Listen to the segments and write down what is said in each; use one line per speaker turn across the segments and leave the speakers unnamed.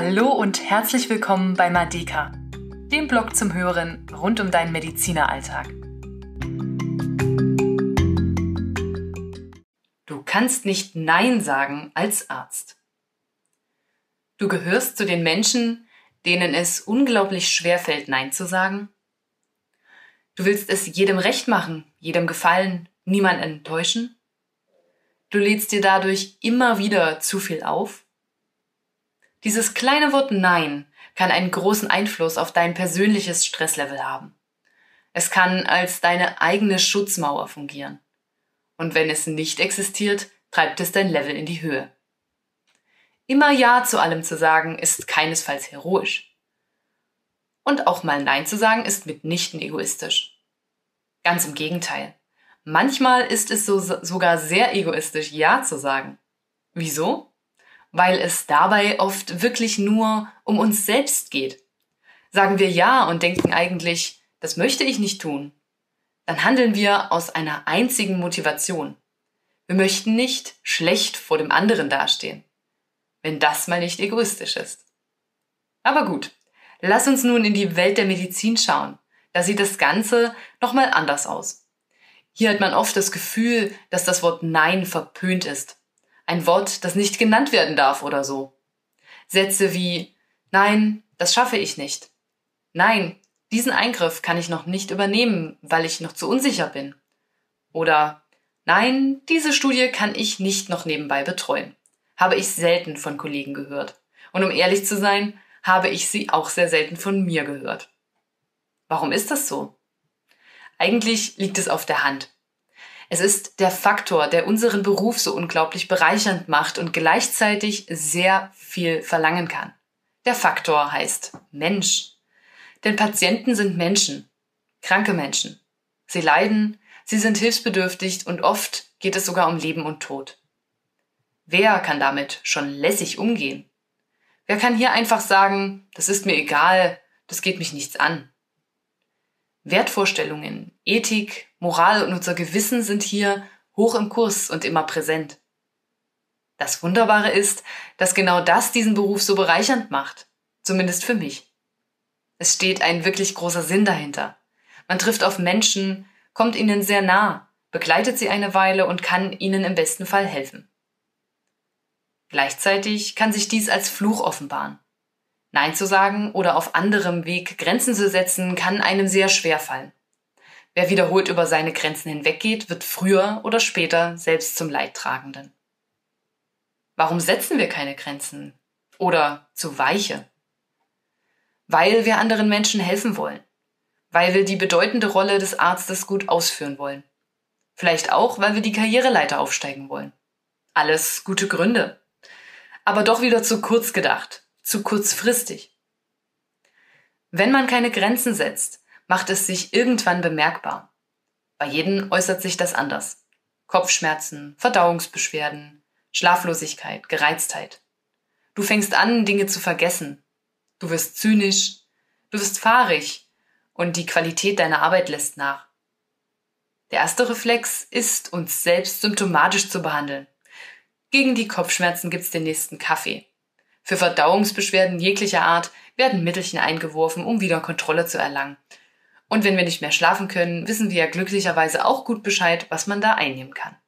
Hallo und herzlich willkommen bei Madeka, dem Blog zum Hören rund um deinen Medizineralltag. Du kannst nicht Nein sagen als Arzt. Du gehörst zu den Menschen, denen es unglaublich schwer fällt, Nein zu sagen. Du willst es jedem recht machen, jedem gefallen, niemand enttäuschen. Du lädst dir dadurch immer wieder zu viel auf. Dieses kleine Wort Nein kann einen großen Einfluss auf dein persönliches Stresslevel haben. Es kann als deine eigene Schutzmauer fungieren. Und wenn es nicht existiert, treibt es dein Level in die Höhe. Immer Ja zu allem zu sagen, ist keinesfalls heroisch. Und auch mal Nein zu sagen, ist mitnichten egoistisch. Ganz im Gegenteil. Manchmal ist es so, sogar sehr egoistisch, Ja zu sagen. Wieso? Weil es dabei oft wirklich nur um uns selbst geht. Sagen wir Ja und denken eigentlich, das möchte ich nicht tun, dann handeln wir aus einer einzigen Motivation. Wir möchten nicht schlecht vor dem anderen dastehen, wenn das mal nicht egoistisch ist. Aber gut, lass uns nun in die Welt der Medizin schauen. Da sieht das Ganze nochmal anders aus. Hier hat man oft das Gefühl, dass das Wort Nein verpönt ist. Ein Wort, das nicht genannt werden darf oder so. Sätze wie Nein, das schaffe ich nicht. Nein, diesen Eingriff kann ich noch nicht übernehmen, weil ich noch zu unsicher bin. Oder Nein, diese Studie kann ich nicht noch nebenbei betreuen. Habe ich selten von Kollegen gehört. Und um ehrlich zu sein, habe ich sie auch sehr selten von mir gehört. Warum ist das so? Eigentlich liegt es auf der Hand. Es ist der Faktor, der unseren Beruf so unglaublich bereichernd macht und gleichzeitig sehr viel verlangen kann. Der Faktor heißt Mensch. Denn Patienten sind Menschen, kranke Menschen. Sie leiden, sie sind hilfsbedürftig und oft geht es sogar um Leben und Tod. Wer kann damit schon lässig umgehen? Wer kann hier einfach sagen, das ist mir egal, das geht mich nichts an? Wertvorstellungen, Ethik, Moral und unser Gewissen sind hier hoch im Kurs und immer präsent. Das Wunderbare ist, dass genau das diesen Beruf so bereichernd macht, zumindest für mich. Es steht ein wirklich großer Sinn dahinter. Man trifft auf Menschen, kommt ihnen sehr nah, begleitet sie eine Weile und kann ihnen im besten Fall helfen. Gleichzeitig kann sich dies als Fluch offenbaren. Nein zu sagen oder auf anderem Weg Grenzen zu setzen, kann einem sehr schwer fallen. Wer wiederholt über seine Grenzen hinweggeht, wird früher oder später selbst zum Leidtragenden. Warum setzen wir keine Grenzen? Oder zu weiche? Weil wir anderen Menschen helfen wollen. Weil wir die bedeutende Rolle des Arztes gut ausführen wollen. Vielleicht auch, weil wir die Karriereleiter aufsteigen wollen. Alles gute Gründe. Aber doch wieder zu kurz gedacht zu kurzfristig. Wenn man keine Grenzen setzt, macht es sich irgendwann bemerkbar. Bei jedem äußert sich das anders. Kopfschmerzen, Verdauungsbeschwerden, Schlaflosigkeit, Gereiztheit. Du fängst an, Dinge zu vergessen. Du wirst zynisch, du wirst fahrig und die Qualität deiner Arbeit lässt nach. Der erste Reflex ist, uns selbst symptomatisch zu behandeln. Gegen die Kopfschmerzen gibt's den nächsten Kaffee. Für Verdauungsbeschwerden jeglicher Art werden Mittelchen eingeworfen, um wieder Kontrolle zu erlangen. Und wenn wir nicht mehr schlafen können, wissen wir ja glücklicherweise auch gut Bescheid, was man da einnehmen kann.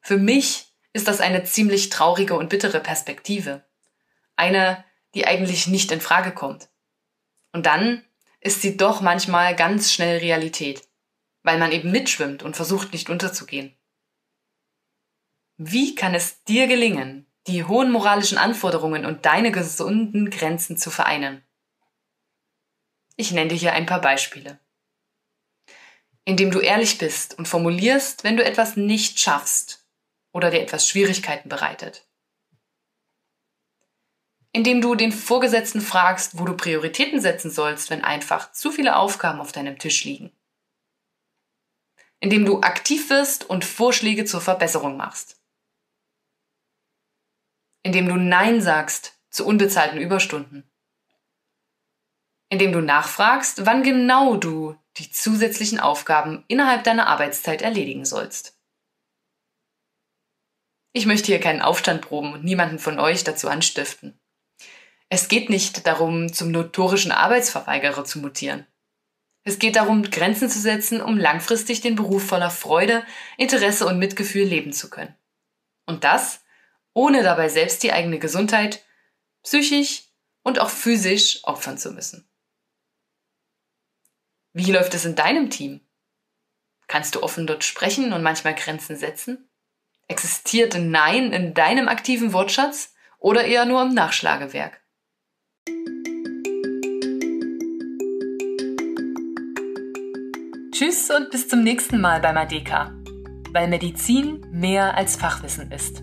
Für mich ist das eine ziemlich traurige und bittere Perspektive. Eine, die eigentlich nicht in Frage kommt. Und dann ist sie doch manchmal ganz schnell Realität, weil man eben mitschwimmt und versucht nicht unterzugehen. Wie kann es dir gelingen, die hohen moralischen Anforderungen und deine gesunden Grenzen zu vereinen. Ich nenne dir hier ein paar Beispiele. Indem du ehrlich bist und formulierst, wenn du etwas nicht schaffst oder dir etwas Schwierigkeiten bereitet. Indem du den Vorgesetzten fragst, wo du Prioritäten setzen sollst, wenn einfach zu viele Aufgaben auf deinem Tisch liegen. Indem du aktiv wirst und Vorschläge zur Verbesserung machst indem du Nein sagst zu unbezahlten Überstunden, indem du nachfragst, wann genau du die zusätzlichen Aufgaben innerhalb deiner Arbeitszeit erledigen sollst. Ich möchte hier keinen Aufstand proben und niemanden von euch dazu anstiften. Es geht nicht darum, zum notorischen Arbeitsverweigerer zu mutieren. Es geht darum, Grenzen zu setzen, um langfristig den Beruf voller Freude, Interesse und Mitgefühl leben zu können. Und das, ohne dabei selbst die eigene Gesundheit psychisch und auch physisch opfern zu müssen. Wie läuft es in deinem Team? Kannst du offen dort sprechen und manchmal Grenzen setzen? Existiert Nein in deinem aktiven Wortschatz oder eher nur im Nachschlagewerk? Tschüss und bis zum nächsten Mal bei Madeka, weil Medizin mehr als Fachwissen ist.